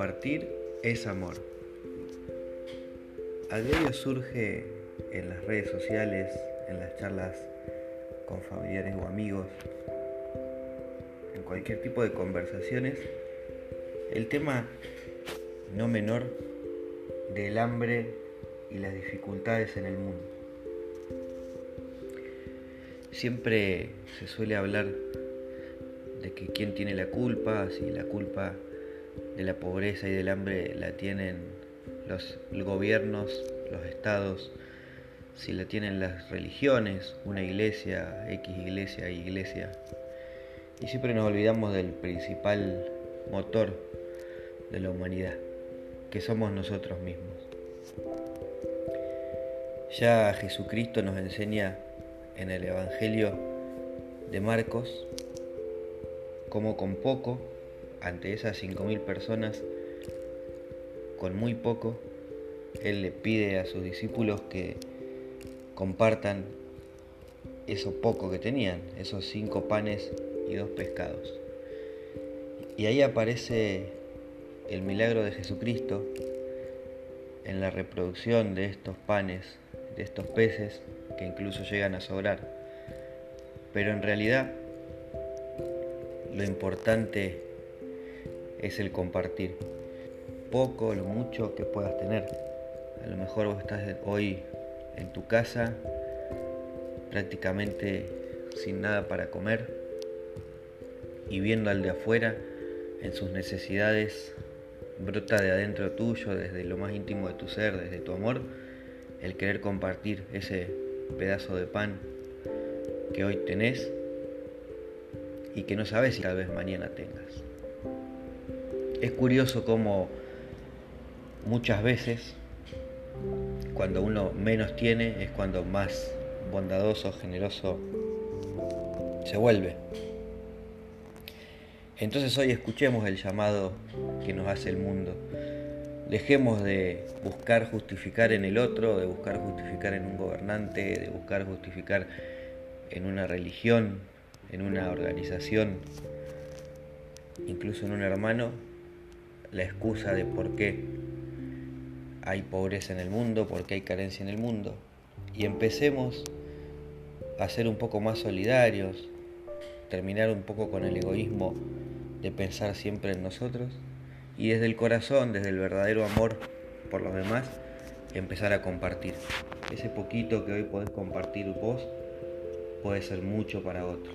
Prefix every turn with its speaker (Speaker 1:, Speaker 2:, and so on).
Speaker 1: Compartir es amor. A diario surge en las redes sociales, en las charlas con familiares o amigos, en cualquier tipo de conversaciones, el tema no menor del hambre y las dificultades en el mundo. Siempre se suele hablar de que quién tiene la culpa, si la culpa de la pobreza y del hambre la tienen los gobiernos, los estados, si la tienen las religiones, una iglesia, X iglesia, Y iglesia. Y siempre nos olvidamos del principal motor de la humanidad, que somos nosotros mismos. Ya Jesucristo nos enseña en el Evangelio de Marcos cómo con poco ante esas 5.000 personas, con muy poco, Él le pide a sus discípulos que compartan eso poco que tenían, esos cinco panes y dos pescados. Y ahí aparece el milagro de Jesucristo en la reproducción de estos panes, de estos peces que incluso llegan a sobrar. Pero en realidad lo importante es el compartir. Poco, lo mucho que puedas tener. A lo mejor vos estás hoy en tu casa prácticamente sin nada para comer y viendo al de afuera en sus necesidades brota de adentro tuyo, desde lo más íntimo de tu ser, desde tu amor, el querer compartir ese pedazo de pan que hoy tenés y que no sabes si tal vez mañana tengas. Es curioso cómo muchas veces cuando uno menos tiene es cuando más bondadoso, generoso se vuelve. Entonces hoy escuchemos el llamado que nos hace el mundo. Dejemos de buscar justificar en el otro, de buscar justificar en un gobernante, de buscar justificar en una religión, en una organización, incluso en un hermano, la excusa de por qué hay pobreza en el mundo, por qué hay carencia en el mundo. Y empecemos a ser un poco más solidarios, terminar un poco con el egoísmo de pensar siempre en nosotros y desde el corazón, desde el verdadero amor por los demás, empezar a compartir. Ese poquito que hoy podés compartir vos puede ser mucho para otros.